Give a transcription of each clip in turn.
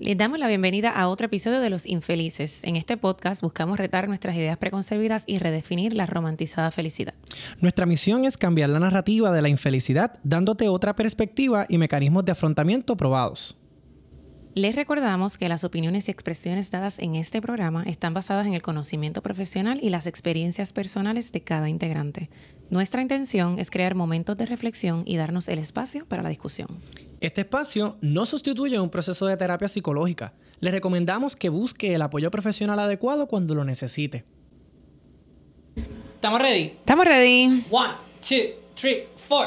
Les damos la bienvenida a otro episodio de Los Infelices. En este podcast buscamos retar nuestras ideas preconcebidas y redefinir la romantizada felicidad. Nuestra misión es cambiar la narrativa de la infelicidad, dándote otra perspectiva y mecanismos de afrontamiento probados. Les recordamos que las opiniones y expresiones dadas en este programa están basadas en el conocimiento profesional y las experiencias personales de cada integrante. Nuestra intención es crear momentos de reflexión y darnos el espacio para la discusión. Este espacio no sustituye un proceso de terapia psicológica. Le recomendamos que busque el apoyo profesional adecuado cuando lo necesite. ¿Estamos ready? ¿Estamos ready? One, two, three, four.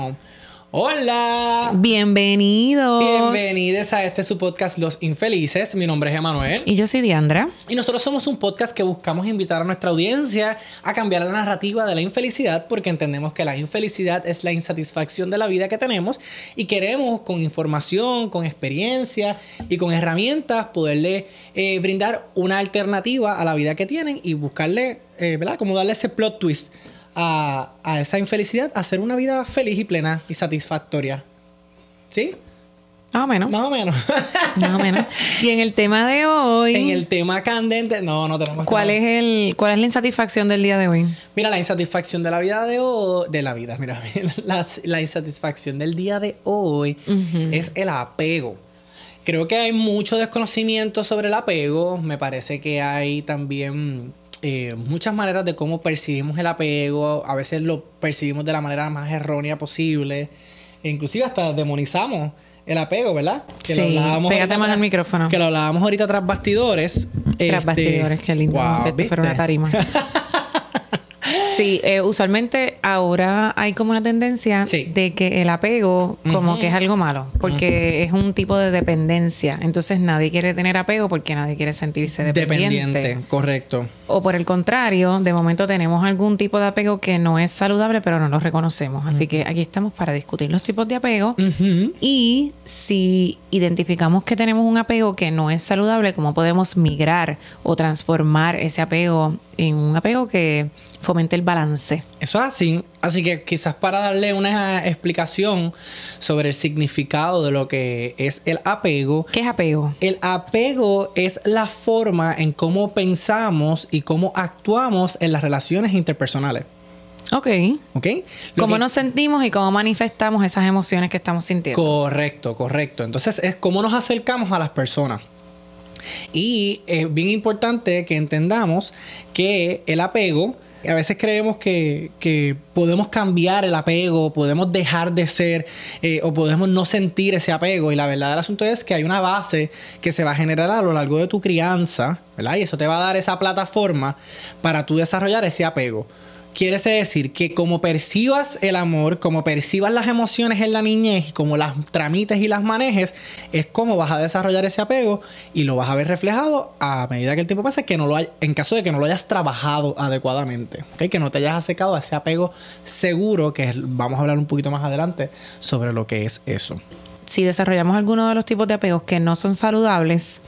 Hola. Bienvenidos. Bienvenidos a este su podcast Los Infelices. Mi nombre es Emanuel. Y yo soy Diandra. Y nosotros somos un podcast que buscamos invitar a nuestra audiencia a cambiar la narrativa de la infelicidad porque entendemos que la infelicidad es la insatisfacción de la vida que tenemos y queremos con información, con experiencia y con herramientas poderle eh, brindar una alternativa a la vida que tienen y buscarle, eh, ¿verdad? Como darle ese plot twist a, a, esa infelicidad, a hacer una vida feliz y plena y satisfactoria. ¿Sí? Más o menos. Más o menos. Más o menos. Y en el tema de hoy. En el tema candente. No, no tenemos ¿Cuál tema. es el cuál es la insatisfacción del día de hoy? Mira, la insatisfacción de la vida de hoy. De la vida, mira. La, la insatisfacción del día de hoy uh -huh. es el apego. Creo que hay mucho desconocimiento sobre el apego. Me parece que hay también eh, muchas maneras de cómo percibimos el apego. A veces lo percibimos de la manera más errónea posible. E inclusive hasta demonizamos el apego, ¿verdad? Que sí, lo pégate más al micrófono. Que lo hablábamos ahorita tras bastidores. Tras este, bastidores, qué lindo. Wow, si esto fuera una tarima. Sí, eh, usualmente ahora hay como una tendencia sí. de que el apego como uh -huh. que es algo malo, porque uh -huh. es un tipo de dependencia. Entonces nadie quiere tener apego porque nadie quiere sentirse dependiente. Dependiente, correcto. O por el contrario, de momento tenemos algún tipo de apego que no es saludable, pero no lo reconocemos. Así uh -huh. que aquí estamos para discutir los tipos de apego y si identificamos que tenemos un apego que no es saludable, cómo podemos migrar o transformar ese apego en un apego que fomente el balance. Eso es así. Así que quizás para darle una explicación sobre el significado de lo que es el apego. ¿Qué es apego? El apego es la forma en cómo pensamos y cómo actuamos en las relaciones interpersonales. Ok. Ok. Lo cómo que... nos sentimos y cómo manifestamos esas emociones que estamos sintiendo. Correcto, correcto. Entonces es cómo nos acercamos a las personas. Y es bien importante que entendamos que el apego, a veces creemos que, que, podemos cambiar el apego, podemos dejar de ser eh, o podemos no sentir ese apego. Y la verdad del asunto es que hay una base que se va a generar a lo largo de tu crianza, ¿verdad? Y eso te va a dar esa plataforma para tú desarrollar ese apego. Quiere decir que como percibas el amor, como percibas las emociones en la niñez y como las tramites y las manejes, es como vas a desarrollar ese apego y lo vas a ver reflejado a medida que el tiempo pasa, que no lo hay, en caso de que no lo hayas trabajado adecuadamente, que no te hayas acercado a ese apego seguro, que vamos a hablar un poquito más adelante sobre lo que es eso. Si desarrollamos alguno de los tipos de apegos que no son saludables,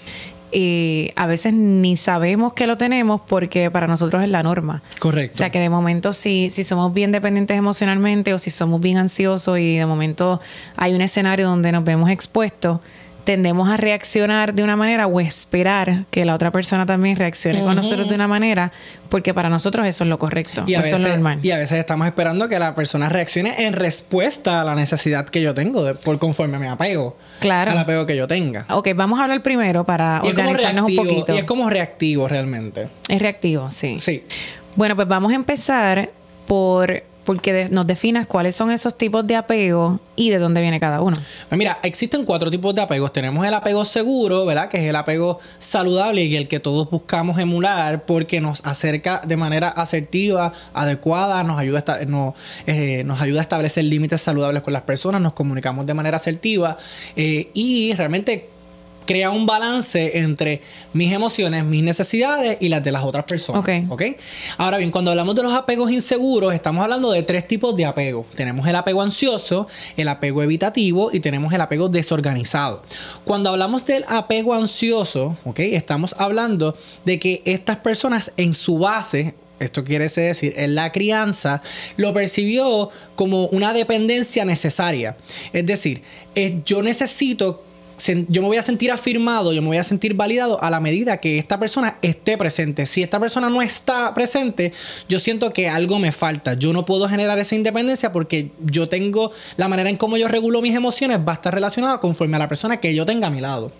eh, a veces ni sabemos que lo tenemos porque para nosotros es la norma. Correcto. O sea que de momento si, si somos bien dependientes emocionalmente o si somos bien ansiosos y de momento hay un escenario donde nos vemos expuestos, tendemos a reaccionar de una manera o esperar que la otra persona también reaccione uh -huh. con nosotros de una manera, porque para nosotros eso es lo correcto. Y a, eso veces, es lo normal. y a veces estamos esperando que la persona reaccione en respuesta a la necesidad que yo tengo, de, por conforme me apego claro. al apego que yo tenga. Ok, vamos a hablar primero para y organizarnos un poquito. Y es como reactivo realmente. Es reactivo, sí. Sí. Bueno, pues vamos a empezar por porque nos definas cuáles son esos tipos de apego y de dónde viene cada uno. Pues mira, existen cuatro tipos de apegos. Tenemos el apego seguro, ¿verdad? Que es el apego saludable y el que todos buscamos emular porque nos acerca de manera asertiva, adecuada, nos ayuda a, nos, eh, nos ayuda a establecer límites saludables con las personas, nos comunicamos de manera asertiva eh, y realmente crea un balance entre mis emociones, mis necesidades y las de las otras personas. Okay. ¿ok? Ahora bien, cuando hablamos de los apegos inseguros, estamos hablando de tres tipos de apego. Tenemos el apego ansioso, el apego evitativo y tenemos el apego desorganizado. Cuando hablamos del apego ansioso, ¿ok? Estamos hablando de que estas personas en su base esto quiere decir, en la crianza, lo percibió como una dependencia necesaria. Es decir, eh, yo necesito yo me voy a sentir afirmado, yo me voy a sentir validado a la medida que esta persona esté presente. Si esta persona no está presente, yo siento que algo me falta. Yo no puedo generar esa independencia porque yo tengo la manera en cómo yo regulo mis emociones va a estar relacionada conforme a la persona que yo tenga a mi lado.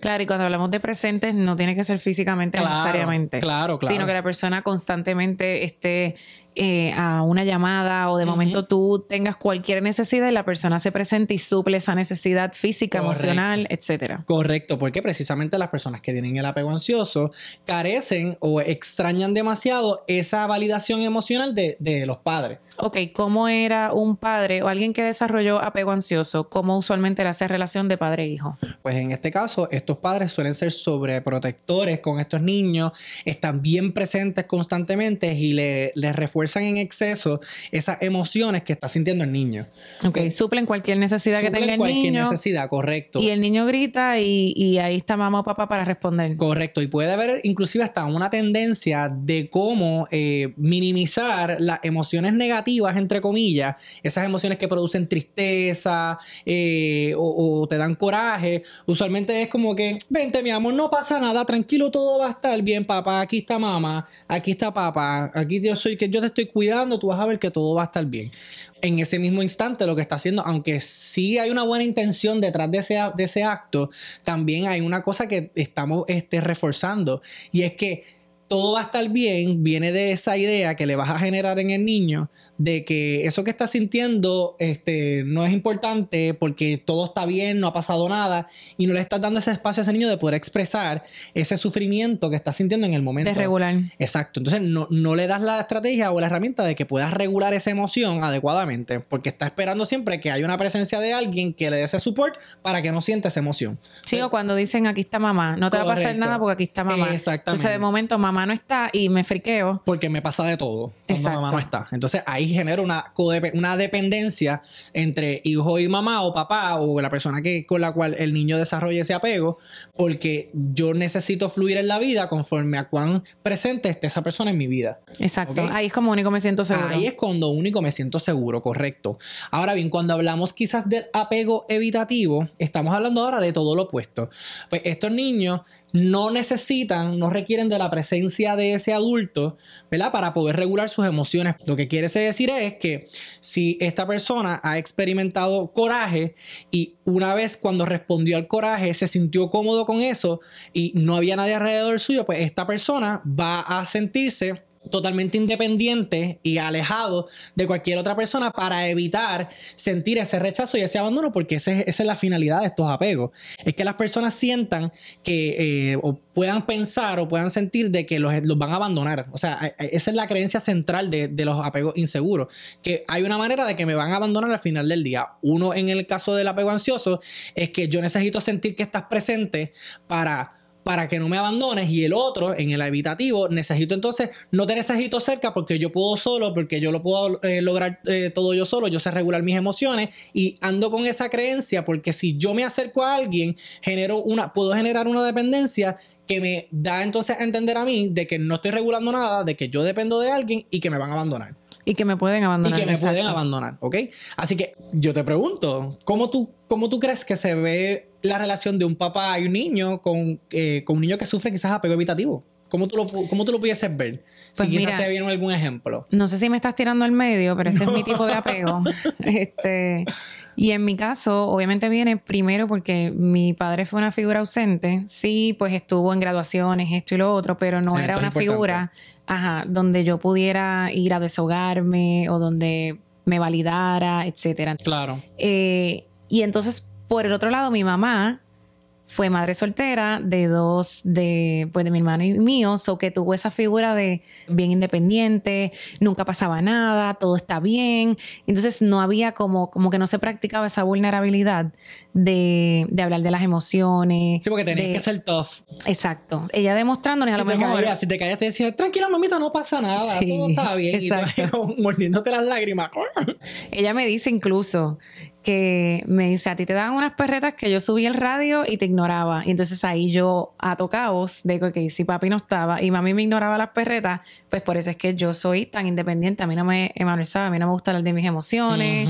Claro, y cuando hablamos de presentes no tiene que ser físicamente necesariamente. Claro, claro. Sino que la persona constantemente esté eh, a una llamada o de momento tú tengas cualquier necesidad y la persona se presente y suple esa necesidad física, emocional, etcétera. Correcto, porque precisamente las personas que tienen el apego ansioso carecen o extrañan demasiado esa validación emocional de, de los padres. Ok, ¿cómo era un padre o alguien que desarrolló apego ansioso? ¿Cómo usualmente era esa relación de padre e hijo? Pues en este caso, estos padres suelen ser sobreprotectores con estos niños, están bien presentes constantemente y le, les refuerzan en exceso esas emociones que está sintiendo el niño. Ok, suplen cualquier necesidad que tenga el cualquier necesidad, correcto. Y el niño grita y, ahí está mamá o papá para responder. Correcto, y puede haber inclusive hasta una tendencia de cómo eh, minimizar las emociones negativas entre comillas, esas emociones que producen tristeza eh, o, te dan coraje, usualmente es como que, vente mi amor, no pasa nada, tranquilo, todo va a estar bien, papá, aquí está mamá, aquí está papá, aquí yo soy, que yo te estoy cuidando, tú vas a ver que todo va a estar bien. En ese mismo instante lo que está haciendo, aunque sí hay una buena intención detrás de ese, de ese acto, también hay una cosa que estamos este, reforzando y es que todo va a estar bien, viene de esa idea que le vas a generar en el niño de que eso que está sintiendo este, no es importante porque todo está bien, no ha pasado nada y no le estás dando ese espacio a ese niño de poder expresar ese sufrimiento que está sintiendo en el momento. De regular. Exacto. Entonces no, no le das la estrategia o la herramienta de que puedas regular esa emoción adecuadamente porque está esperando siempre que haya una presencia de alguien que le dé ese support para que no sienta esa emoción. Sí, o cuando dicen aquí está mamá, no te va a pasar nada porque aquí está mamá. Exactamente. Entonces de momento mamá no está y me friqueo. Porque me pasa de todo cuando mamá no está. Entonces ahí genera una, una dependencia entre hijo y mamá o papá o la persona que, con la cual el niño desarrolla ese apego porque yo necesito fluir en la vida conforme a cuán presente esté esa persona en mi vida. Exacto. Ahí es como único me siento seguro. Ahí es cuando único me siento seguro, correcto. Ahora bien, cuando hablamos quizás del apego evitativo, estamos hablando ahora de todo lo opuesto. Pues estos niños no necesitan, no requieren de la presencia de ese adulto, ¿verdad? Para poder regular sus emociones. Lo que quiere decir es que si esta persona ha experimentado coraje y una vez cuando respondió al coraje se sintió cómodo con eso y no había nadie alrededor suyo, pues esta persona va a sentirse totalmente independiente y alejado de cualquier otra persona para evitar sentir ese rechazo y ese abandono, porque esa es, la finalidad de estos apegos. Es que las personas sientan que, eh, o puedan pensar o puedan sentir de que los, van a abandonar. O sea, esa es la creencia central de, de, los apegos inseguros, que hay una manera de que me van a abandonar al final del día. Uno en el caso del apego ansioso es que yo necesito sentir que estás presente para para que no me abandones y el otro en el evitativo necesito entonces no te necesito cerca porque yo puedo solo porque yo lo puedo eh, lograr eh, todo yo solo yo sé regular mis emociones y ando con esa creencia porque si yo me acerco a alguien genero una puedo generar una dependencia que me da entonces a entender a mí de que no estoy regulando nada de que yo dependo de alguien y que me van a abandonar y que me pueden abandonar. Y que me pueden abandonar, ¿ok? Así que yo te pregunto, ¿cómo tú, cómo tú crees que se ve la relación de un papá y un niño con, eh, con un niño que sufre quizás apego evitativo? ¿Cómo tú lo, cómo tú lo pudieses ver? si pues quizás te viene algún ejemplo. No sé si me estás tirando al medio, pero ese es mi tipo de apego. este, y en mi caso, obviamente viene primero porque mi padre fue una figura ausente. Sí, pues estuvo en graduaciones, esto y lo otro, pero no era una figura ajá, donde yo pudiera ir a deshogarme o donde me validara, etcétera. Claro. Eh, y entonces, por el otro lado, mi mamá fue madre soltera de dos de pues de mi hermano y mío, o que tuvo esa figura de bien independiente, nunca pasaba nada, todo está bien. Entonces no había como, como que no se practicaba esa vulnerabilidad de, de hablar de las emociones. Sí, porque tenías que ser tough. Exacto. Ella demostrándonos a lo mejor. si te caías, te decía, tranquila, mamita, no pasa nada, todo está bien. Exacto. Y mordiéndote las lágrimas. Ella me dice incluso que me dice, a ti te daban unas perretas que yo subí el radio y te ignoraba. Y entonces ahí yo a tocaos de que si papi no estaba y mami me ignoraba las perretas, pues por eso es que yo soy tan independiente. A mí no me, Emanuel a mí no me gusta hablar de mis emociones.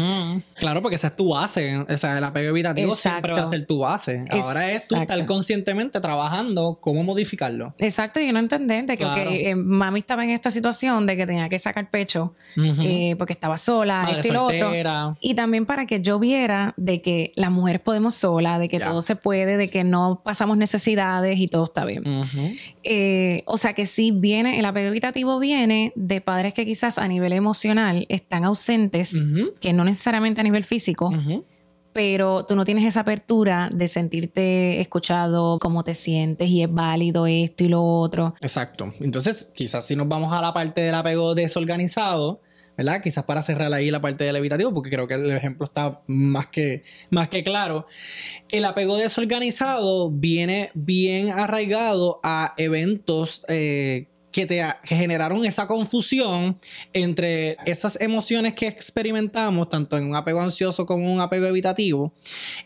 Claro, porque esa es tu base. O sea, el apego evitativo siempre va a ser tu base. Ahora es tú estar conscientemente trabajando cómo modificarlo. Exacto, y no entender de que eh, mami estaba en esta situación de que tenía que sacar pecho eh, porque estaba sola, esto y lo otro. Y también para que yo viera de que las mujeres podemos sola, de que todo se puede, de que no pasamos necesidades y todo está bien. Eh, o sea que sí viene, el apego evitativo viene de padres que quizás a nivel emocional están ausentes, que no necesariamente a nivel físico. Pero tú no tienes esa apertura de sentirte escuchado, cómo te sientes y es válido esto y lo otro. Exacto. Entonces, quizás si nos vamos a la parte del apego desorganizado, ¿verdad? Quizás para cerrar ahí la parte del evitativo, porque creo que el ejemplo está más que, más que claro. El apego desorganizado viene bien arraigado a eventos eh, que te generaron esa confusión entre esas emociones que experimentamos, tanto en un apego ansioso como en un apego evitativo,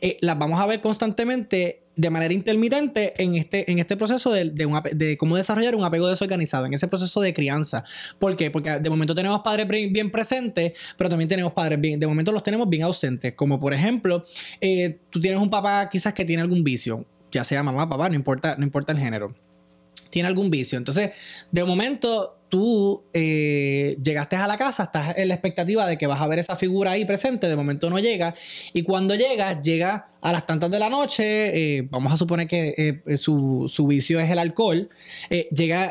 eh, las vamos a ver constantemente de manera intermitente en este, en este proceso de, de, cómo desarrollar un apego desorganizado, en ese proceso de crianza. ¿Por qué? Porque de momento tenemos padres bien presentes, pero también tenemos padres bien, de momento los tenemos bien ausentes. Como por ejemplo, eh, tú tienes un papá quizás que tiene algún vicio, ya sea mamá, papá, no importa, no importa el género tiene algún vicio. Entonces, de momento, tú eh, llegaste a la casa, estás en la expectativa de que vas a ver esa figura ahí presente, de momento no llega, y cuando llega, llega a las tantas de la noche, eh, vamos a suponer que eh, su, vicio es el alcohol, llega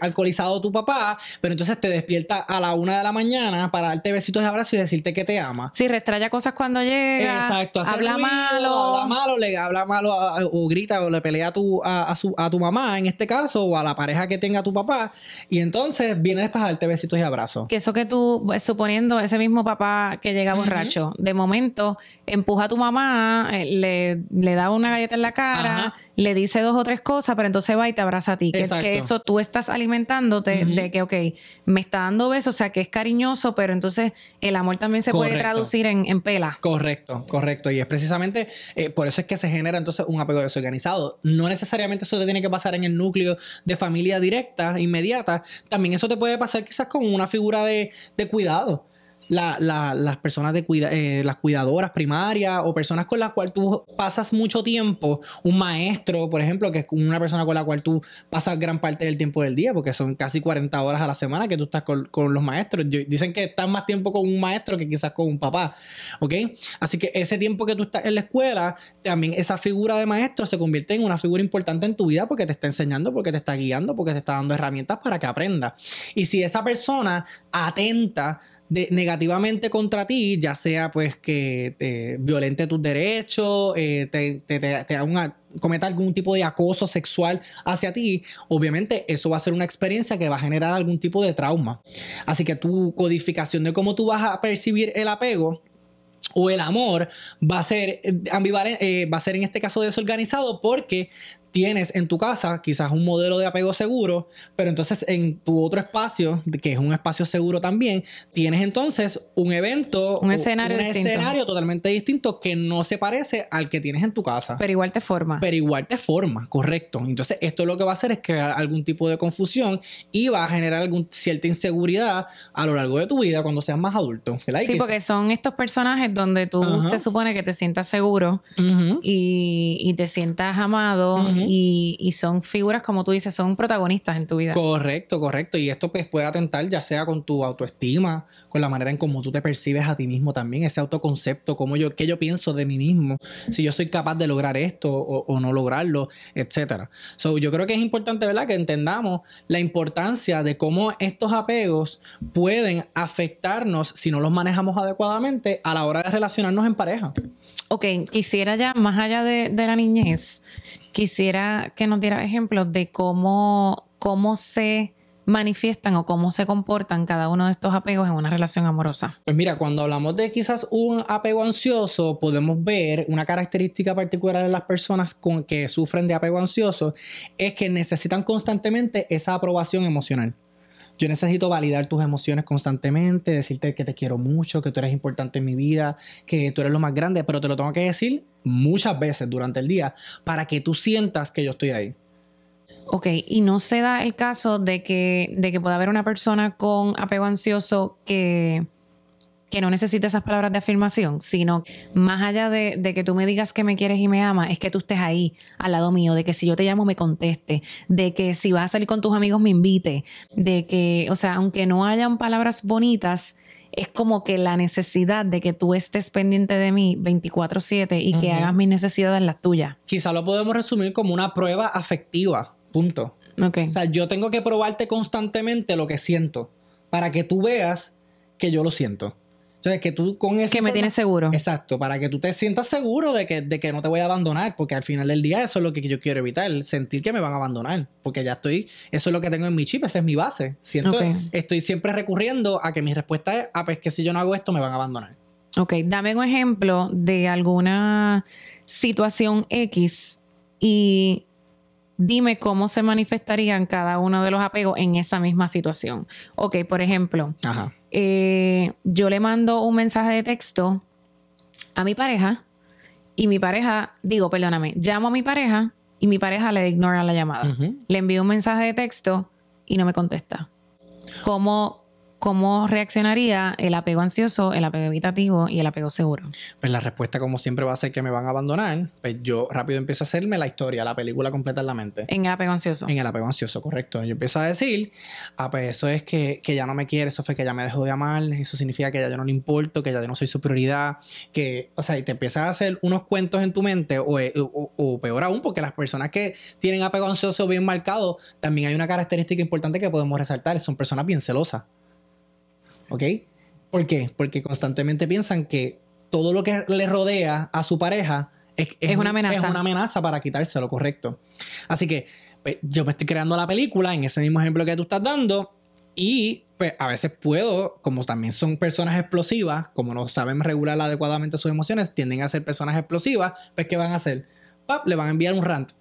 alcoholizado tu papá, pero entonces te despierta a la una de la mañana para darte besitos de abrazo y decirte que te ama. Sí, restraya cosas cuando llega. Exacto, habla malo. Habla malo, le habla malo o grita o le pelea a tu, a, su, a tu mamá en este caso, o a la pareja que tenga tu papá, y entonces entonces vienes para darte besitos y abrazos. Que eso que tú, suponiendo ese mismo papá que llega borracho, de momento empuja a tu mamá, eh, le, le da una galleta en la cara, le dice dos o tres cosas, pero entonces va y te abraza a ti. Que, que eso tú estás alimentándote de que, ok, me está dando besos, o sea, que es cariñoso, pero entonces el amor también se puede traducir en, en, pela. Correcto, correcto. Y es precisamente eh, por eso es que se genera entonces un apego desorganizado. No necesariamente eso te tiene que pasar en el núcleo de familia directa, inmediata también eso te puede pasar quizás con una figura de, de cuidado las personas de cuida, eh, las cuidadoras primarias o personas con las cuales tú pasas mucho tiempo, un maestro, por ejemplo, que es una persona con la cual tú pasas gran parte del tiempo del día, porque son casi 40 horas a la semana que tú estás con, los maestros. dicen que estás más tiempo con un maestro que quizás con un papá, ¿ok? Así que ese tiempo que tú estás en la escuela, también esa figura de maestro se convierte en una figura importante en tu vida porque te está enseñando, porque te está guiando, porque te está dando herramientas para que aprendas. Y si esa persona atenta de, negativamente contra ti, ya sea pues que te violente tus derechos, eh, te, te, cometa algún tipo de acoso sexual hacia ti, obviamente eso va a ser una experiencia que va a generar algún tipo de trauma. Así que tu codificación de cómo tú vas a percibir el apego o el amor va a ser eh, ambivalente, eh, va a ser en este caso desorganizado porque tienes en tu casa quizás un modelo de apego seguro, pero entonces en tu otro espacio, que es un espacio seguro también, tienes entonces un evento, un escenario, un escenario totalmente distinto que no se parece al que tienes en tu casa. Pero igual te forma. Pero igual te forma, correcto. Entonces esto lo que va a hacer es crear algún tipo de confusión y va a generar alguna cierta inseguridad a lo largo de tu vida cuando seas más adulto. Sí, porque son estos personajes donde tú se supone que te sientas seguro y, te sientas amado y, son figuras, como tú dices, son protagonistas en tu vida. Correcto, correcto. Y esto pues puede atentar ya sea con tu autoestima, con la manera en cómo tú te percibes a ti mismo también, ese autoconcepto, cómo yo, qué yo pienso de mí mismo, si yo soy capaz de lograr esto o, no lograrlo, etcétera. So, yo creo que es importante, ¿verdad?, que entendamos la importancia de cómo estos apegos pueden afectarnos si no los manejamos adecuadamente a la hora de relacionarnos en pareja. Ok, quisiera ya, más allá de, de la niñez, quisiera que nos diera ejemplos de cómo, cómo se manifiestan o cómo se comportan cada uno de estos apegos en una relación amorosa? Pues mira, cuando hablamos de quizás un apego ansioso, podemos ver una característica particular de las personas con que sufren de apego ansioso es que necesitan constantemente esa aprobación emocional. Yo necesito validar tus emociones constantemente, decirte que te quiero mucho, que tú eres importante en mi vida, que tú eres lo más grande, pero te lo tengo que decir muchas veces durante el día para que tú sientas que yo estoy ahí. Ok, y no se da el caso de que, de que pueda haber una persona con apego ansioso que, que no necesite esas palabras de afirmación, sino más allá de, de, que tú me digas que me quieres y me amas, es que tú estés ahí al lado mío, de que si yo te llamo me conteste, de que si vas a salir con tus amigos me invite, de que, o sea, aunque no hayan palabras bonitas, es como que la necesidad de que tú estés pendiente de mí 24/7 y que hagas mis necesidades las tuyas. Quizá lo podemos resumir como una prueba afectiva Punto. Okay. O sea, yo tengo que probarte constantemente lo que siento para que tú veas que yo lo siento. O sea, que tú con ese. Que me tienes seguro. Exacto, para que tú te sientas seguro de que, de que no te voy a abandonar, porque al final del día eso es lo que yo quiero evitar, sentir que me van a abandonar, porque ya estoy, eso es lo que tengo en mi chip, esa es mi base. Siento, okay. estoy siempre recurriendo a que mi respuesta es, ah, pues que si yo no hago esto me van a abandonar. Ok, dame un ejemplo de alguna situación X y dime cómo se manifestarían cada uno de los apegos en esa misma situación. Ok, por ejemplo, eh, yo le mando un mensaje de texto a mi pareja y mi pareja, digo, perdóname, llamo a mi pareja y mi pareja le ignora la llamada. Le envío un mensaje de texto y no me contesta. ¿Cómo, ¿Cómo reaccionaría el apego ansioso, el apego evitativo y el apego seguro? Pues la respuesta, como siempre, va a ser que me van a abandonar. Pues yo rápido empiezo a hacerme la historia, la película completa en la mente. En el apego ansioso. En el apego ansioso, correcto. Yo empiezo a decir, ah, pues eso es que, que ya no me quiere, eso fue que ya me dejó de amar, eso significa que ya yo no le importo, que ya yo no soy su prioridad, que, o sea, y te empiezas a hacer unos cuentos en tu mente, o, o, o peor aún, porque las personas que tienen apego ansioso bien marcado, también hay una característica importante que podemos resaltar, son personas bien celosas. ¿Ok? ¿Por qué? Porque constantemente piensan que todo lo que le rodea a su pareja es, es, una amenaza. Es una amenaza para quitárselo, correcto. Así que pues, yo me estoy creando la película en ese mismo ejemplo que tú estás dando y pues a veces puedo, como también son personas explosivas, como no saben regular adecuadamente sus emociones, tienden a ser personas explosivas, pues ¿qué van a hacer? ¡Pap! Le van a enviar un rant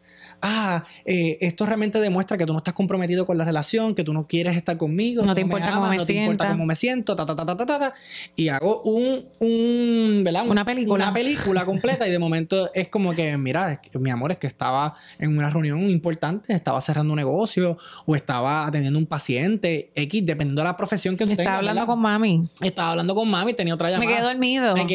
ah, eh, esto realmente demuestra que tú no estás comprometido con la relación, que tú no quieres estar conmigo, no te importa cómo me no te importa cómo me siento, ta, ta, ta, ta, ta, ta, y hago un, un, ¿verdad? Una película. Una película completa y de momento es como que, mira, mi amor, es que estaba en una reunión importante, estaba cerrando un negocio o estaba atendiendo un paciente, X, dependiendo de la profesión que tú Estaba hablando con mami. Estaba hablando con mami, tenía otra llamada. Me quedé dormido. Me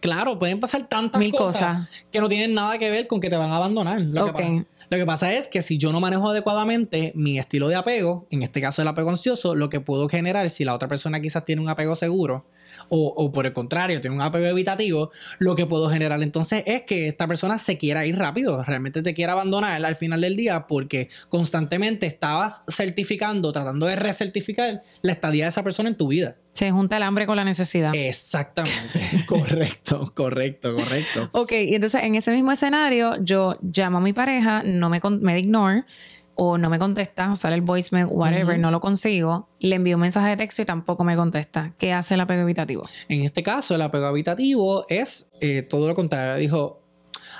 claro, pueden pasar tantas Mil cosas, cosas, que no tienen nada que ver con que te van a abandonar. Lo que lo que pasa es que si yo no manejo adecuadamente mi estilo de apego, en este caso el apego ansioso, lo que puedo generar si la otra persona quizás tiene un apego seguro o, o por el contrario tiene un apego evitativo, lo que puedo generar entonces es que esta persona se quiera ir rápido, realmente te quiera abandonar al final del día porque constantemente estabas certificando, tratando de recertificar la estadía de esa persona en tu vida. Se junta el hambre con la necesidad. Exactamente. correcto, correcto, correcto. Ok, y entonces en ese mismo escenario, yo llamo a mi pareja, no me, me ignore o no me contesta, o sale el voicemail, whatever, no lo consigo, le envío un mensaje de texto y tampoco me contesta. ¿Qué hace el apego evitativo? En este caso, el apego habitativo es eh, todo lo contrario. Dijo,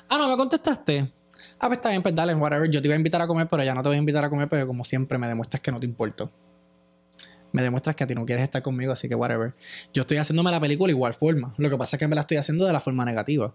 ah, no me contestaste. Ah, pues está bien, pues dale, whatever. Yo te iba a invitar a comer, pero ya no te voy a invitar a comer porque como siempre me demuestras que no te importo. Me demuestras que a ti no quieres estar conmigo, así que whatever. Yo estoy haciéndome la película igual forma. Lo que pasa es que me la estoy haciendo de la forma negativa.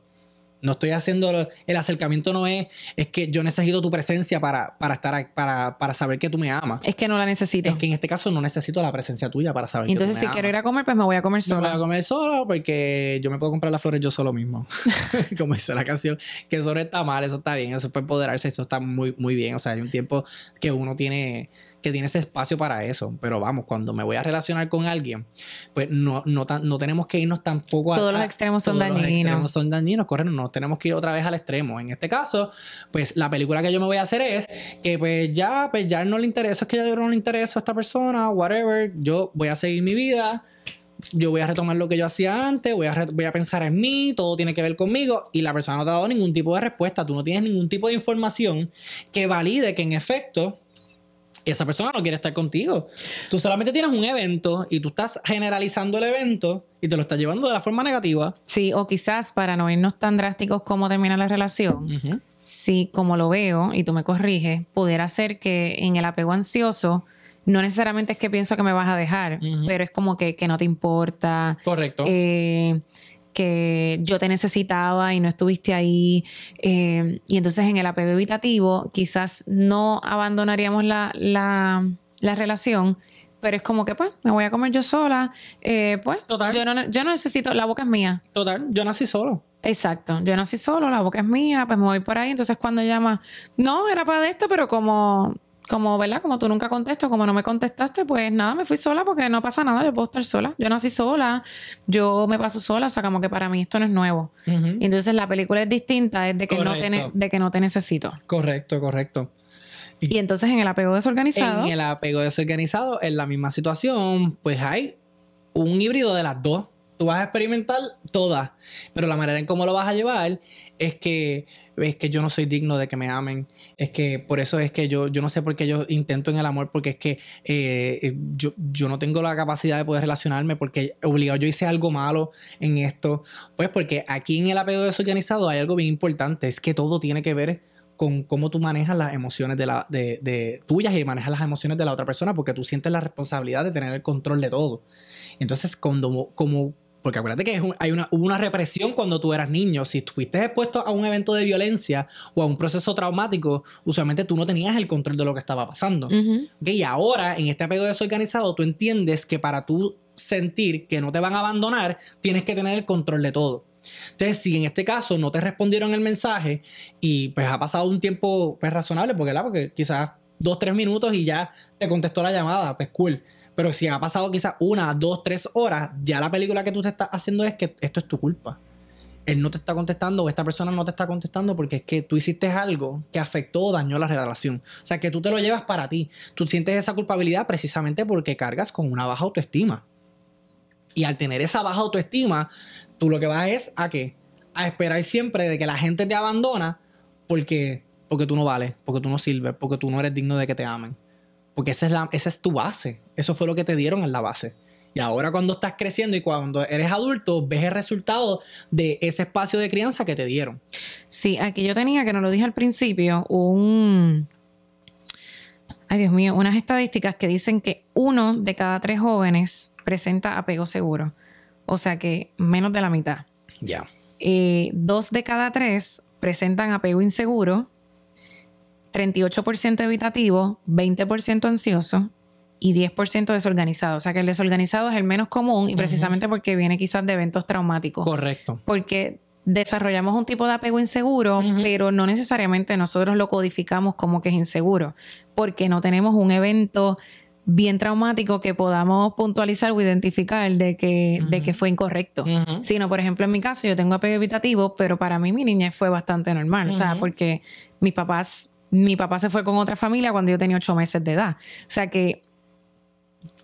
No estoy haciendo el acercamiento no es es que yo necesito tu presencia para, para estar para, para saber que tú me amas. Es que no la necesito. Es que en este caso no necesito la presencia tuya para saber entonces, que si tú me quiero amas. ir a comer, pues me voy a comer No voy a comer solo porque yo me puedo comprar las flores yo solo mismo. Como dice la canción, que eso no está mal, eso está bien, eso puede empoderarse, eso está muy, muy bien. O sea, hay un tiempo que uno tiene, que tiene ese espacio para eso. Pero vamos, cuando me voy a relacionar con alguien, pues no, no, tan- no tenemos que irnos tampoco a. Todos los extremos son todos los extremos son dañinos, correcto. No tenemos que ir otra vez al extremo. En este caso, pues la película que yo me voy a hacer es que pues ya, pues ya no le interesa, es que ya no le interesa a esta persona, whatever. Yo voy a seguir mi vida yo voy a retomar lo que yo hacía antes, voy a, voy a pensar en mí, todo tiene que ver conmigo y la persona no te ha dado ningún tipo de respuesta, tú no tienes ningún tipo de información que valide que en efecto esa persona no quiere estar contigo. Tú solamente tienes un evento y tú estás generalizando el evento y te lo estás llevando de la forma negativa. Sí, o quizás para no irnos tan drásticos como termina la relación, si como lo veo y tú me corriges, pudiera ser que en el apego ansioso no necesariamente es que pienso que me vas a dejar, pero es como que, que, no te importa. Correcto. Eh, que yo te necesitaba y no estuviste ahí. Eh, y entonces en el apego evitativo quizás no abandonaríamos la, la, la relación, pero es como que, pues, me voy a comer yo sola. Eh, pues, Total. Yo, no, yo no necesito, la boca es mía. Total, yo nací solo. Exacto, yo nací solo, la boca es mía, pues me voy por ahí. Entonces cuando llama, no, era para esto, pero como, como, ¿verdad? Como tú nunca contestas, como no me contestaste, pues nada, me fui sola porque no pasa nada, yo puedo estar sola. Yo nací sola, yo me paso sola, o sea, como que para mí esto no es nuevo. Entonces la película es distinta, es de que, no te, de que no te necesito. Correcto, correcto. Y, entonces en el apego desorganizado. En el apego desorganizado, en la misma situación, pues hay un híbrido de las dos. Tú vas a experimentar todas, pero la manera en cómo lo vas a llevar es que es que yo no soy digno de que me amen. Es que por eso es que yo, yo no sé por qué yo intento en el amor, porque es que eh, yo, yo no tengo la capacidad de poder relacionarme, porque obligado yo hice algo malo en esto. Pues porque aquí en el apego desorganizado hay algo bien importante, es que todo tiene que ver con cómo tú manejas las emociones de, la, de, tuyas y manejas las emociones de la otra persona, porque tú sientes la responsabilidad de tener el control de todo. Entonces, cuando, como, porque acuérdate que hay una, hubo una represión cuando tú eras niño. Si fuiste expuesto a un evento de violencia o a un proceso traumático, usualmente tú no tenías el control de lo que estaba pasando. Y ahora, en este apego desorganizado, tú entiendes que para tú sentir que no te van a abandonar, tienes que tener el control de todo. Entonces, si en este caso no te respondieron el mensaje y pues ha pasado un tiempo pues, razonable, porque, porque quizás dos, tres minutos y ya te contestó la llamada, pues cool. Pero si ha pasado quizás una, dos, tres horas, ya la película que tú te estás haciendo es que esto es tu culpa. Él no te está contestando o esta persona no te está contestando porque es que tú hiciste algo que afectó o dañó la relación. O sea, que tú te lo llevas para ti. Tú sientes esa culpabilidad precisamente porque cargas con una baja autoestima. Y al tener esa baja autoestima, tú lo que vas es a qué? A esperar siempre de que la gente te abandona porque, porque tú no vales, porque tú no sirves, porque tú no eres digno de que te amen. Porque esa es, la, esa es tu base. Eso fue lo que te dieron en la base. Y ahora cuando estás creciendo y cuando eres adulto, ves el resultado de ese espacio de crianza que te dieron. Sí, aquí yo tenía, que no lo dije al principio, un, ay Dios mío, unas estadísticas que dicen que uno de cada tres jóvenes presenta apego seguro. O sea que menos de la mitad. Ya. Eh, dos de cada tres presentan apego inseguro, 38% evitativo, 20% ansioso y 10% desorganizado. O sea que el desorganizado es el menos común y precisamente porque viene quizás de eventos traumáticos. Correcto. Porque desarrollamos un tipo de apego inseguro, pero no necesariamente nosotros lo codificamos como que es inseguro, porque no tenemos un evento bien traumático que podamos puntualizar o identificar de que, de que fue incorrecto. Sino, por ejemplo, en mi caso, yo tengo apego evitativo, pero para mí mi niñez fue bastante normal, o sea, porque mis papás, mi papá se fue con otra familia cuando yo tenía ocho meses de edad. O sea que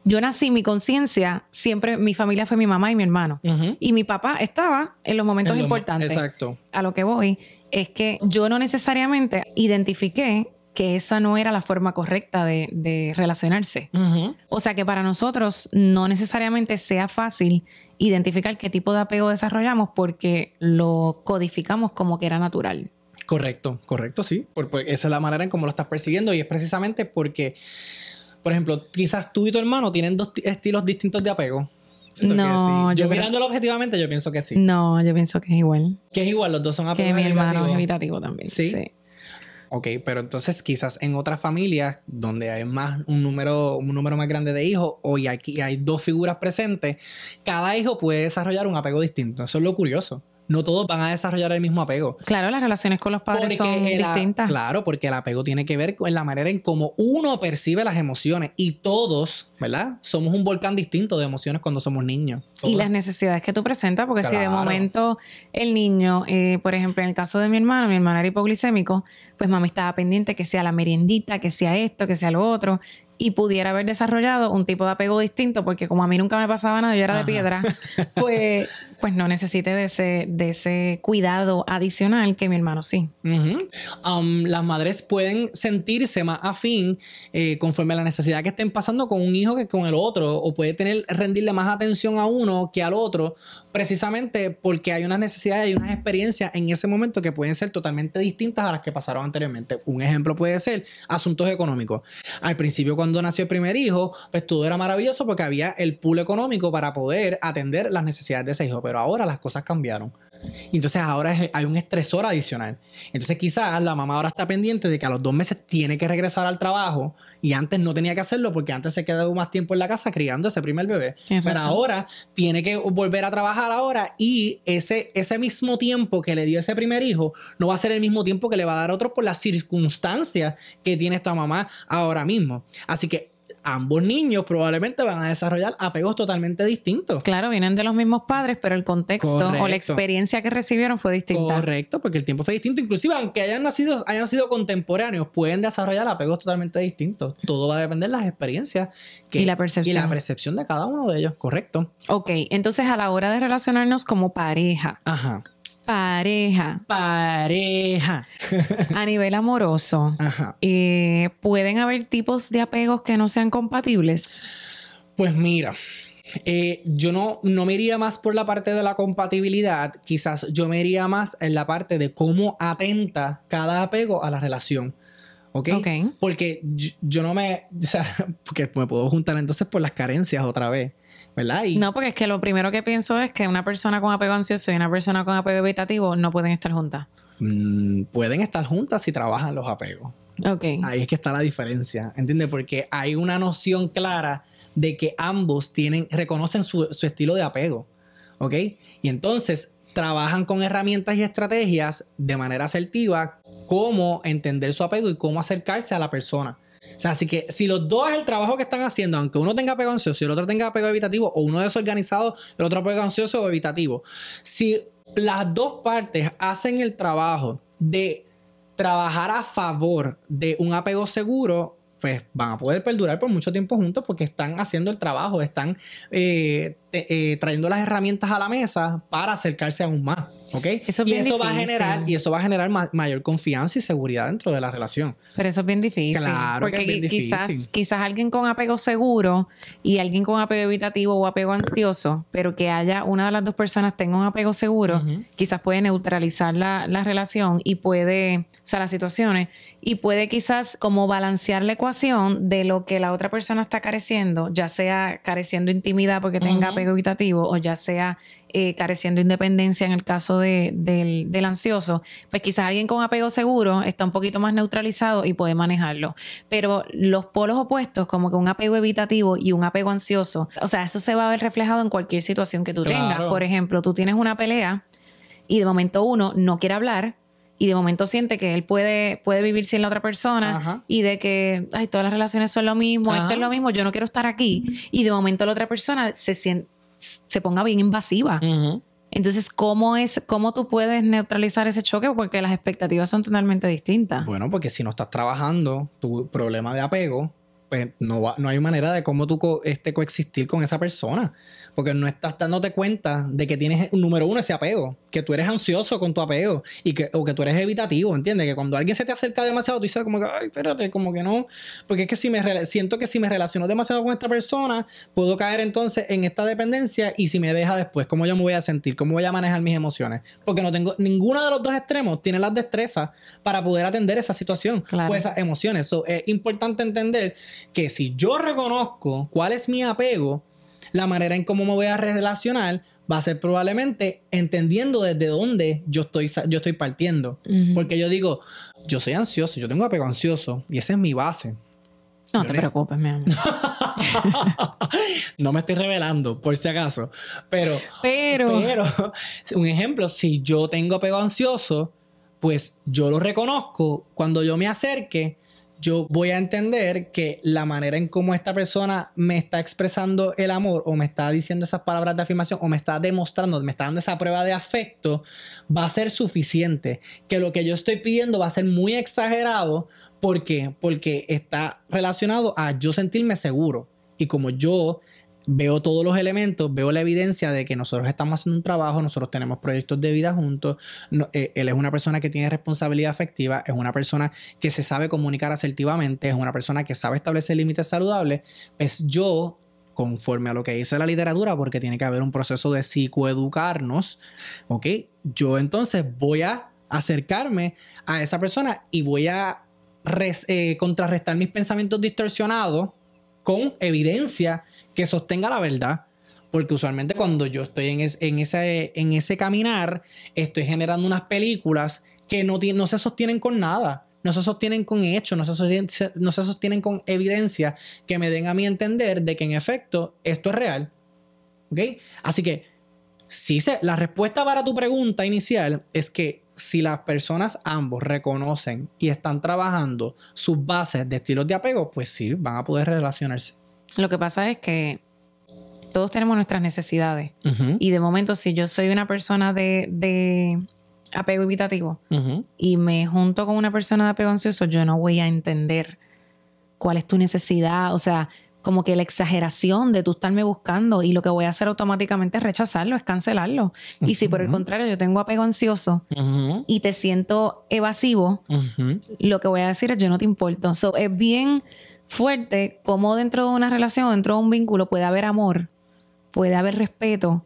yo nací, mi conciencia, siempre mi familia fue mi mamá y mi hermano. Y mi papá estaba en los momentos importantes. Exacto. A lo que voy es que yo no necesariamente identifiqué que esa no era la forma correcta de, relacionarse. O sea que para nosotros no necesariamente sea fácil identificar qué tipo de apego desarrollamos porque lo codificamos como que era natural. Correcto, correcto, sí. Porque esa es la manera en cómo lo estás persiguiendo y es precisamente porque por ejemplo, quizás tú y tu hermano tienen dos estilos distintos de apego. no, yo, mirándolo objetivamente, yo pienso que sí. No, yo pienso que es igual. Que es igual, los dos son apegos. Que mi hermano es evitativo también. ¿Sí? Ok, pero entonces quizás en otras familias donde hay más un número, un número más grande de hijos o aquí hay dos figuras presentes, cada hijo puede desarrollar un apego distinto. Eso es lo curioso no todos van a desarrollar el mismo apego. Claro, las relaciones con los padres son distintas. Claro, porque el apego tiene que ver con la manera en cómo uno percibe las emociones y todos, ¿verdad? Somos un volcán distinto de emociones cuando somos niños. Y las necesidades que tú presentas, porque si de momento el niño, eh, por ejemplo, en el caso de mi hermano, mi hermano era hipoglicémico, pues mami estaba pendiente que sea la meriendita, que sea esto, que sea lo otro y pudiera haber desarrollado un tipo de apego distinto, porque como a mí nunca me pasaba nada, yo era de piedra, pues, pues no necesite de ese, de ese cuidado adicional que mi hermano sí. Um, las madres pueden sentirse más afín eh, conforme a la necesidad que estén pasando con un hijo que con el otro, o puede tener, rendirle más atención a uno que al otro, precisamente porque hay unas necesidades y unas experiencias en ese momento que pueden ser totalmente distintas a las que pasaron anteriormente. Un ejemplo puede ser asuntos económicos. Al principio, cuando cuando nació el primer hijo, pues todo era maravilloso porque había el pool económico para poder atender las necesidades de ese hijo. Pero ahora las cosas cambiaron. Y entonces ahora hay un estresor adicional. Entonces quizás la mamá ahora está pendiente de que a los dos meses tiene que regresar al trabajo y antes no tenía que hacerlo porque antes se quedó más tiempo en la casa criando ese primer bebé. Pero ahora tiene que volver a trabajar ahora y ese, ese mismo tiempo que le dio ese primer hijo no va a ser el mismo tiempo que le va a dar otro por las circunstancias que tiene esta mamá ahora mismo. Así que ambos niños probablemente van a desarrollar apegos totalmente distintos. Claro, vienen de los mismos padres, pero el contexto o la experiencia que recibieron fue distinta. Correcto, porque el tiempo fue distinto. Inclusive, aunque hayan nacido, hayan sido contemporáneos, pueden desarrollar apegos totalmente distintos. Todo va a depender de las experiencias y la percepción. Y la percepción de cada uno de ellos, correcto. Ok, entonces a la hora de relacionarnos como pareja. Ajá pareja. Pareja. a nivel amoroso. Eh, ¿Pueden haber tipos de apegos que no sean compatibles? Pues mira. Eh, yo no, no me iría más por la parte de la compatibilidad, quizás yo me iría más en la parte de cómo atenta cada apego a la relación. ¿Ok? Porque yo, no me. O sea, porque me puedo juntar entonces por las carencias otra vez. ¿Verdad? no, porque es que lo primero que pienso es que una persona con apego ansioso y una persona con apego evitativo no pueden estar juntas. Mm, pueden estar juntas si trabajan los apegos. Ahí es que está la diferencia, ¿entiendes? Porque hay una noción clara de que ambos tienen, reconocen su, su estilo de apego, ¿ok? Y entonces trabajan con herramientas y estrategias de manera asertiva cómo entender su apego y cómo acercarse a la persona. O sea, así que si los dos es el trabajo que están haciendo, aunque uno tenga apego ansioso y el otro tenga apego evitativo, o uno desorganizado el otro apego ansioso o evitativo, si las dos partes hacen el trabajo de trabajar a favor de un apego seguro, pues van a poder perdurar por mucho tiempo juntos porque están haciendo el trabajo, están eh, eh, trayendo las herramientas a la mesa para acercarse aún más. ¿Ok? Eso y eso va a generar y eso va a generar mayor confianza y seguridad dentro de la relación. Pero eso es bien difícil. Claro, porque que es quizás, quizás alguien con apego seguro y alguien con apego evitativo o apego ansioso, pero que haya una de las dos personas tenga un apego seguro, quizás puede neutralizar la, la, relación y puede, o sea, las situaciones, y puede quizás como balancear la de lo que la otra persona está careciendo, ya sea careciendo intimidad porque tenga apego evitativo o ya sea eh, careciendo independencia en el caso del, ansioso, pues quizás alguien con apego seguro está un poquito más neutralizado y puede manejarlo. Pero los polos opuestos, como que un apego evitativo y un apego ansioso, o sea, eso se va a ver reflejado en cualquier situación que tú tengas. Por ejemplo, tú tienes una pelea y de momento uno no quiere hablar y de momento siente que él puede, puede vivir sin la otra persona y de que ay, todas las relaciones son lo mismo, esto es lo mismo, yo no quiero estar aquí. Y de momento la otra persona se siente se ponga bien invasiva. Entonces, ¿cómo es, cómo tú puedes neutralizar ese choque? Porque las expectativas son totalmente distintas. Bueno, porque si no estás trabajando tu problema de apego, pues no, no hay manera de cómo tú este, coexistir con esa persona. Porque no estás dándote cuenta de que tienes, número uno, ese apego. Que tú eres ansioso con tu apego. Y que, o que tú eres evitativo, ¿entiendes? Que cuando alguien se te acerca demasiado, tú dices como que, ay, espérate, como que no. Porque es que si me siento que si me relaciono demasiado con esta persona, puedo caer entonces en esta dependencia. Y si me deja después, ¿cómo yo me voy a sentir? ¿Cómo voy a manejar mis emociones? Porque no tengo, ninguno de los dos extremos tiene las destrezas para poder atender esa situación o esas emociones. So, es importante entender que si yo reconozco cuál es mi apego, la manera en cómo me voy a relacionar va a ser probablemente entendiendo desde dónde yo estoy, yo estoy partiendo. Porque yo digo, yo soy ansioso, yo tengo apego ansioso y esa es mi base. No te preocupes, mi amor. no me estoy revelando, por si acaso. Pero, pero, pero, un ejemplo, si yo tengo apego ansioso, pues yo lo reconozco cuando yo me acerque yo voy a entender que la manera en cómo esta persona me está expresando el amor o me está diciendo esas palabras de afirmación o me está demostrando, me está dando esa prueba de afecto, va a ser suficiente. Que lo que yo estoy pidiendo va a ser muy exagerado. ¿Por qué? Porque está relacionado a yo sentirme seguro. Y como yo veo todos los elementos, veo la evidencia de que nosotros estamos haciendo un trabajo, nosotros tenemos proyectos de vida juntos, eh, él es una persona que tiene responsabilidad afectiva, es una persona que se sabe comunicar asertivamente, es una persona que sabe establecer límites saludables, pues yo conforme a lo que dice la literatura, porque tiene que haber un proceso de psicoeducarnos, ¿ok? Yo entonces voy a acercarme a esa persona y voy a eh, contrarrestar mis pensamientos distorsionados con evidencia que sostenga la verdad. Porque usualmente cuando yo estoy en, ese, caminar, estoy generando unas películas que no, se sostienen con nada. No se sostienen con hechos, no se, sostienen, no se sostienen con evidencia que me den a mí entender de que en efecto esto es real. ¿Ok? Así que si se, la respuesta para tu pregunta inicial es que si las personas ambos reconocen y están trabajando sus bases de estilos de apego, pues sí, van a poder relacionarse. Lo que pasa es que todos tenemos nuestras necesidades. Y de momento, si yo soy una persona de, apego evitativo y me junto con una persona de apego ansioso, yo no voy a entender cuál es tu necesidad. O sea, como que la exageración de tú estarme buscando y lo que voy a hacer automáticamente es rechazarlo, es cancelarlo. Y si por el contrario yo tengo apego ansioso y te siento evasivo, lo que voy a decir es yo no te importo. So, es bien fuerte como dentro de una relación, dentro de un vínculo puede haber amor, puede haber respeto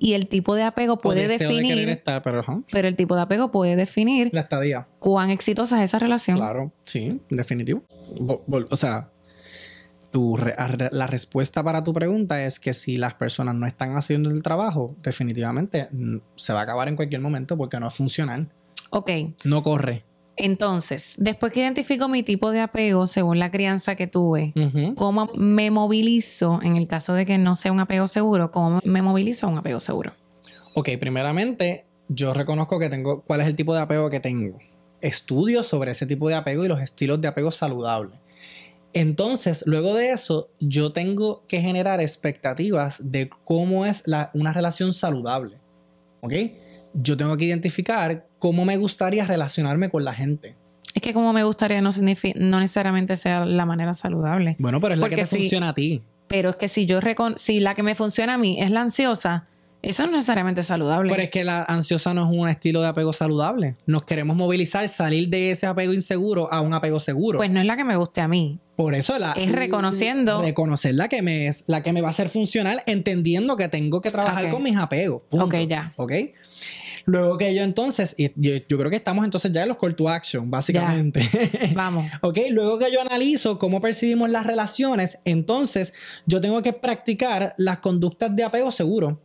y el tipo de apego puede definir, pero, pero, el tipo de apego puede definir la estadía. cuán exitosa es esa relación. Claro, sí, definitivo. O sea, tu la respuesta para tu pregunta es que si las personas no están haciendo el trabajo, definitivamente mm, se va a acabar en cualquier momento porque no es funcional. Ok. No corre. Entonces, después que identifico mi tipo de apego según la crianza que tuve, ¿cómo me movilizo en el caso de que no sea un apego seguro? ¿Cómo me movilizo a un apego seguro? Ok, primeramente, yo reconozco que tengo cuál es el tipo de apego que tengo. Estudio sobre ese tipo de apego y los estilos de apego saludables. Entonces, luego de eso, yo tengo que generar expectativas de cómo es una relación saludable. ¿Ok? Yo tengo que identificar cómo me gustaría relacionarme con la gente. Es que como me gustaría no, no necesariamente sea la manera saludable. Bueno, pero es la que te funciona a ti. Pero es que si yo si la que me funciona a mí es la ansiosa, eso no es necesariamente saludable. Pero es que la ansiosa no es un estilo de apego saludable. Nos queremos movilizar, salir de ese apego inseguro a un apego seguro. Pues no es la que me guste a mí. Por eso la, es reconociendo. Reconocer la que me es la que me va a hacer funcional, entendiendo que tengo que trabajar con mis apegos. Ok, ya. Ok. Luego que yo entonces, yo, yo, creo que estamos entonces ya en los call to action, básicamente. Vamos. ok, luego que yo analizo cómo percibimos las relaciones, entonces yo tengo que practicar las conductas de apego seguro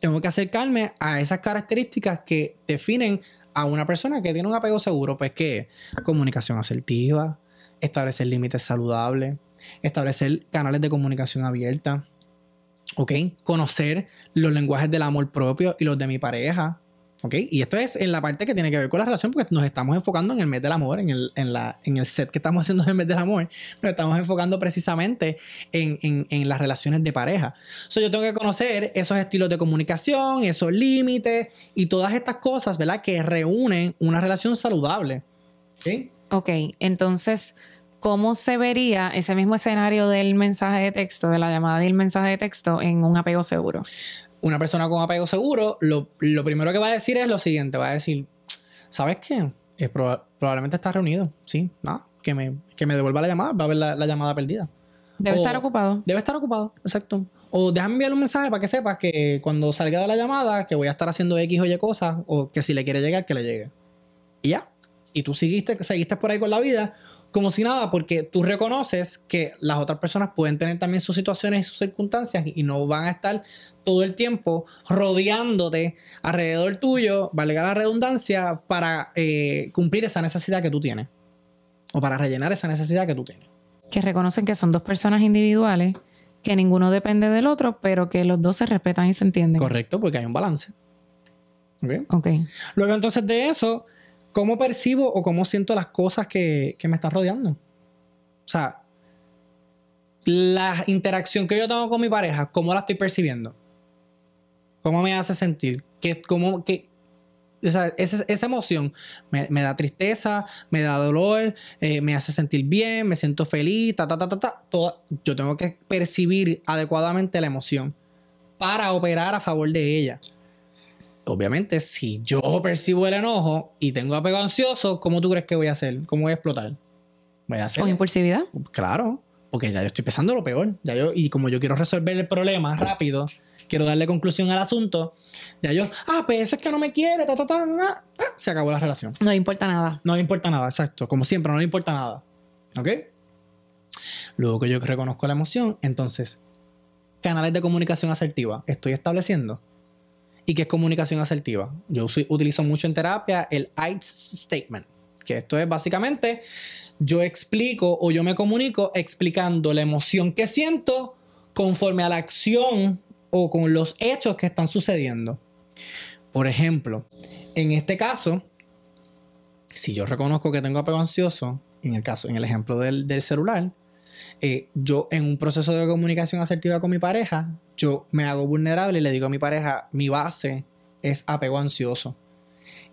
tengo que acercarme a esas características que definen a una persona que tiene un apego seguro, pues que comunicación asertiva, establecer límites saludables, establecer canales de comunicación abierta, ¿ok? Conocer los lenguajes del amor propio y los de mi pareja, ¿Ok? Y esto es en la parte que tiene que ver con la relación, porque nos estamos enfocando en el mes del amor, en el, en la, en el set que estamos haciendo en el mes del amor. Nos estamos enfocando precisamente en, en, las relaciones de pareja. So, yo tengo que conocer esos estilos de comunicación, esos límites y todas estas cosas, ¿verdad? Que reúnen una relación saludable. ¿Sí? Ok, entonces, ¿cómo se vería ese mismo escenario del mensaje de texto, de la llamada del mensaje de texto en un apego seguro? Una persona con apego seguro, lo, primero que va a decir es lo siguiente: va a decir, ¿sabes qué? probablemente está reunido, sí, no, que me, que me devuelva la llamada, va a ver la, llamada perdida. Debe estar ocupado. Debe estar ocupado, exacto. O déjame enviarle un mensaje para que sepas que cuando salga de la llamada, que voy a estar haciendo X o Y cosas, o que si le quiere llegar, que le llegue. Y ya. Y tú seguiste, seguiste por ahí con la vida, como si nada, porque tú reconoces que las otras personas pueden tener también sus situaciones y sus circunstancias y no van a estar todo el tiempo rodeándote alrededor tuyo, valga la redundancia, para eh, cumplir esa necesidad que tú tienes o para rellenar esa necesidad que tú tienes. Que reconocen que son dos personas individuales, que ninguno depende del otro, pero que los dos se respetan y se entienden. Correcto, porque hay un balance. ¿Ok? Ok. Luego entonces de eso ¿Cómo percibo o cómo siento las cosas que, me están rodeando? O sea, la interacción que yo tengo con mi pareja, ¿cómo la estoy percibiendo? ¿Cómo me hace sentir? ¿Qué, cómo, qué, esa, esa, emoción me, da tristeza, me da dolor, eh, me hace sentir bien, me siento feliz, ta, ta, ta, ta, ta. yo tengo que percibir adecuadamente la emoción para operar a favor de ella obviamente, si yo percibo el enojo y tengo apego ansioso, ¿cómo tú crees que voy a hacer? ¿Cómo voy a explotar? Voy a hacer. ¿Con impulsividad? Claro, porque ya yo estoy pensando lo peor. Ya yo, y como yo quiero resolver el problema rápido, quiero darle conclusión al asunto, ya yo, ah, pues eso es que no me quiere, ta, ta, ta, se acabó la relación. No le importa nada. No le importa nada, exacto. Como siempre, no le importa nada. ¿Ok? luego que yo reconozco la emoción, entonces, canales de comunicación asertiva estoy estableciendo. ¿Y qué es comunicación asertiva? Yo utilizo mucho en terapia el I statement, que esto es básicamente yo explico o yo me comunico explicando la emoción que siento conforme a la acción o con los hechos que están sucediendo. Por ejemplo, en este caso, si yo reconozco que tengo apego ansioso, en el caso, en el ejemplo del, celular, eh, yo en un proceso de comunicación asertiva con mi pareja, yo me hago vulnerable y le digo a mi pareja, mi base es apego ansioso.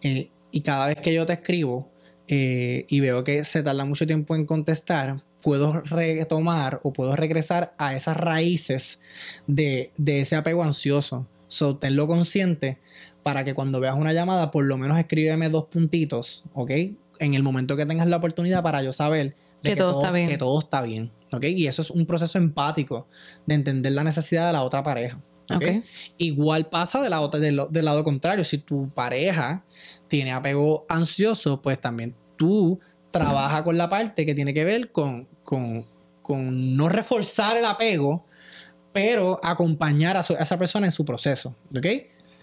Y cada vez que yo te escribo eh, y veo que se tarda mucho tiempo en contestar, puedo retomar o puedo regresar a esas raíces de, de ese apego ansioso. So, tenlo consciente para que cuando veas una llamada, por lo menos escríbeme dos puntitos, ¿ok? En el momento que tengas la oportunidad para yo saber que, todo, está bien. Que todo está bien, ¿ok? Y eso es un proceso empático de entender la necesidad de la otra pareja. ¿okay? Igual pasa de la del, del lado contrario. Si tu pareja tiene apego ansioso, pues también tú trabaja con la parte que tiene que ver con, con, con no reforzar el apego, pero acompañar a, esa persona en su proceso. ¿Ok?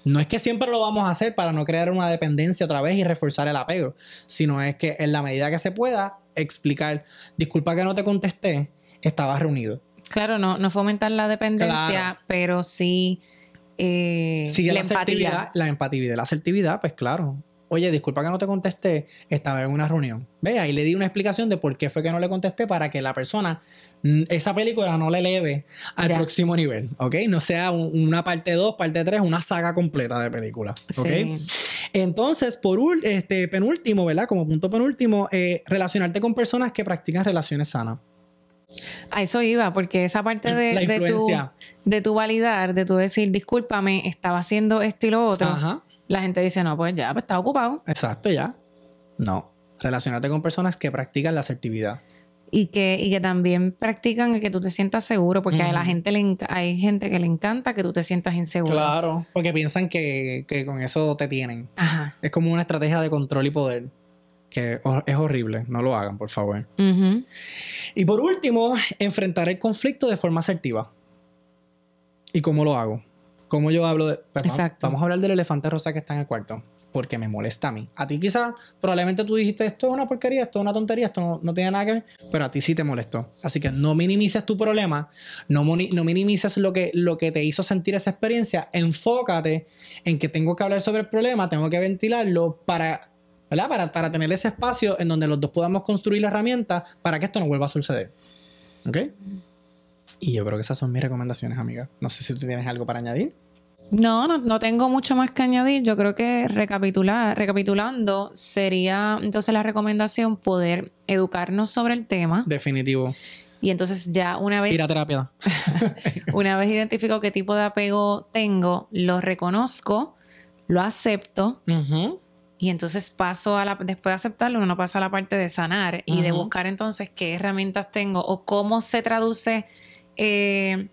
No es que siempre lo vamos a hacer para no crear una dependencia otra vez y reforzar el apego, sino es que en la medida que se pueda explicar, disculpa que no te contesté, estabas reunido. Claro, no, no fomentar la dependencia, pero sí, eh, la, empatía. La empatía, la asertividad, pues claro oye, disculpa que no te contesté, estaba en una reunión. Ve, ahí le di una explicación de por qué fue que no le contesté para que la persona, esa película no le eleve al próximo nivel, ¿ok? No sea una parte 2, parte 3, una saga completa de películas, ¿ok? Entonces, por este, penúltimo, ¿verdad? Como punto penúltimo, eh, relacionarte con personas que practican relaciones sanas. A eso iba, porque esa parte de, de, tu, de tu validar, de tu decir, discúlpame, estaba haciendo esto y lo otro. Ajá la gente dice, no, pues ya, pues está ocupado. Exacto, ya. No. Relacionate con personas que practican la asertividad. Y que, y que también practican que tú te sientas seguro, porque a la gente le hay gente que le encanta que tú te sientas inseguro. Claro, porque piensan que, con eso te tienen. Ajá. Es como una estrategia de control y poder que es horrible. No lo hagan, por favor. Y por último, enfrentar el conflicto de forma asertiva. ¿Y cómo lo hago? ¿Cómo yo hablo de... Exacto. Vamos a hablar del elefante rosa que está en el cuarto. Porque me molesta a mí. A ti quizás, probablemente tú dijiste, esto es una porquería, esto es una tontería, esto no, tiene nada que ver, pero a ti sí te molestó. Así que no minimices tu problema, no, no minimices lo que, lo que te hizo sentir esa experiencia, enfócate en que tengo que hablar sobre el problema, tengo que ventilarlo para. Para, para, tener ese espacio en donde los dos podamos construir la herramienta para que esto no vuelva a suceder. ¿Ok? Y yo creo que esas son mis recomendaciones, amiga. No sé si tú tienes algo para añadir. No, no, tengo mucho más que añadir. Yo creo que recapitular, recapitulando sería entonces la recomendación poder educarnos sobre el tema. Definitivo. Y entonces ya una vez... Ir a terapia. una vez identifico qué tipo de apego tengo, lo reconozco, lo acepto. Y entonces paso a la... Después de aceptarlo, uno pasa a la parte de sanar y de buscar entonces qué herramientas tengo o cómo se traduce... Eh,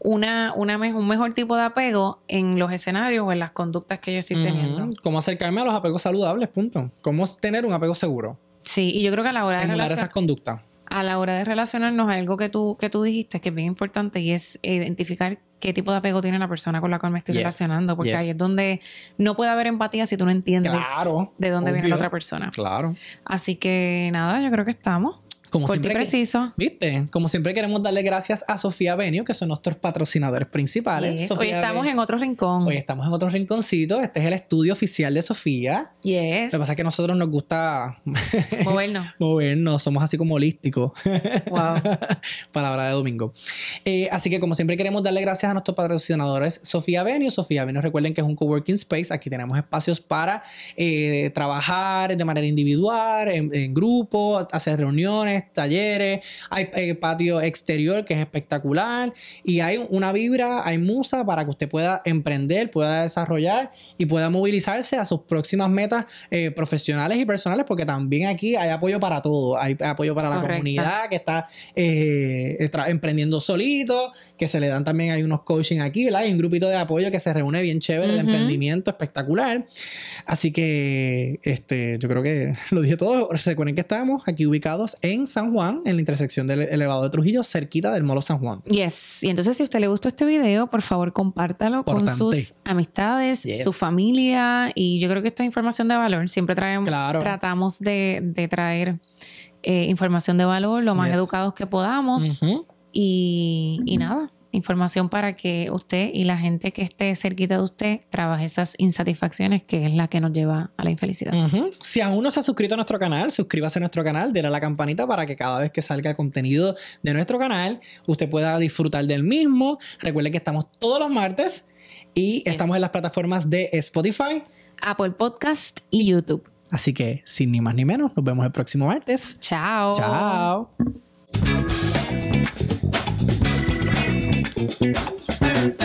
una, una un mejor tipo de apego en los escenarios o en las conductas que yo estoy teniendo. Cómo acercarme a los apegos saludables, punto. Cómo tener un apego seguro. Sí, y yo creo que a la hora de relacionar esas conductas. A la hora de relacionarnos, algo que tú, que tú dijiste que es bien importante y es identificar qué tipo de apego tiene la persona con la cual me estoy relacionando, porque ahí es donde no puede haber empatía si tú no entiendes de dónde viene la otra persona. Claro. Así que nada, yo creo que estamos. Como siempre, preciso. ¿Viste? Como siempre queremos darle gracias a Sofía Benio, que son nuestros patrocinadores principales. hoy estamos en otro rincón. Hoy estamos en otro rinconcito. Este es el estudio oficial de Sofía. Yes. Lo que pasa es que a nosotros nos gusta movernos. movernos. Somos así como holísticos. Wow. Palabra de domingo. Eh, así que como siempre queremos darle gracias a nuestros patrocinadores Sofía Benio. Sofía Benio, recuerden que es un coworking space. Aquí tenemos espacios para eh, trabajar de manera individual, en, en grupo, hacer reuniones talleres, hay eh, patio exterior que es espectacular y hay una vibra, hay musa para que usted pueda emprender, pueda desarrollar y pueda movilizarse a sus próximas metas eh, profesionales y personales porque también aquí hay apoyo para todo, hay apoyo para la comunidad que está eh, emprendiendo solito, que se le dan también, hay unos coaching aquí, ¿verdad? Hay un grupito de apoyo que se reúne bien chévere de emprendimiento espectacular. Así que este, yo creo que lo dije todo. Recuerden que estamos aquí ubicados en San Juan, en la intersección del elevado de Trujillo, cerquita del Molo San Juan. Yes. Y entonces, si a usted le gustó este video, por favor, compártalo con sus amistades, su familia. Y yo creo que esta es información de valor. Siempre traemos, tratamos de, traer eh, información de valor lo más educados que podamos. y, y nada información para que usted y la gente que esté cerquita de usted trabaje esas insatisfacciones que es la que nos lleva a la infelicidad. Si aún no se ha suscrito a nuestro canal, suscríbase a nuestro canal, déle a la campanita para que cada vez que salga contenido de nuestro canal, usted pueda disfrutar del mismo. Recuerde que estamos todos los martes y estamos en las plataformas de Spotify, Apple Podcast y YouTube. Así que, sin ni más ni menos, nos vemos el próximo martes. Chao. Chao. Thank you.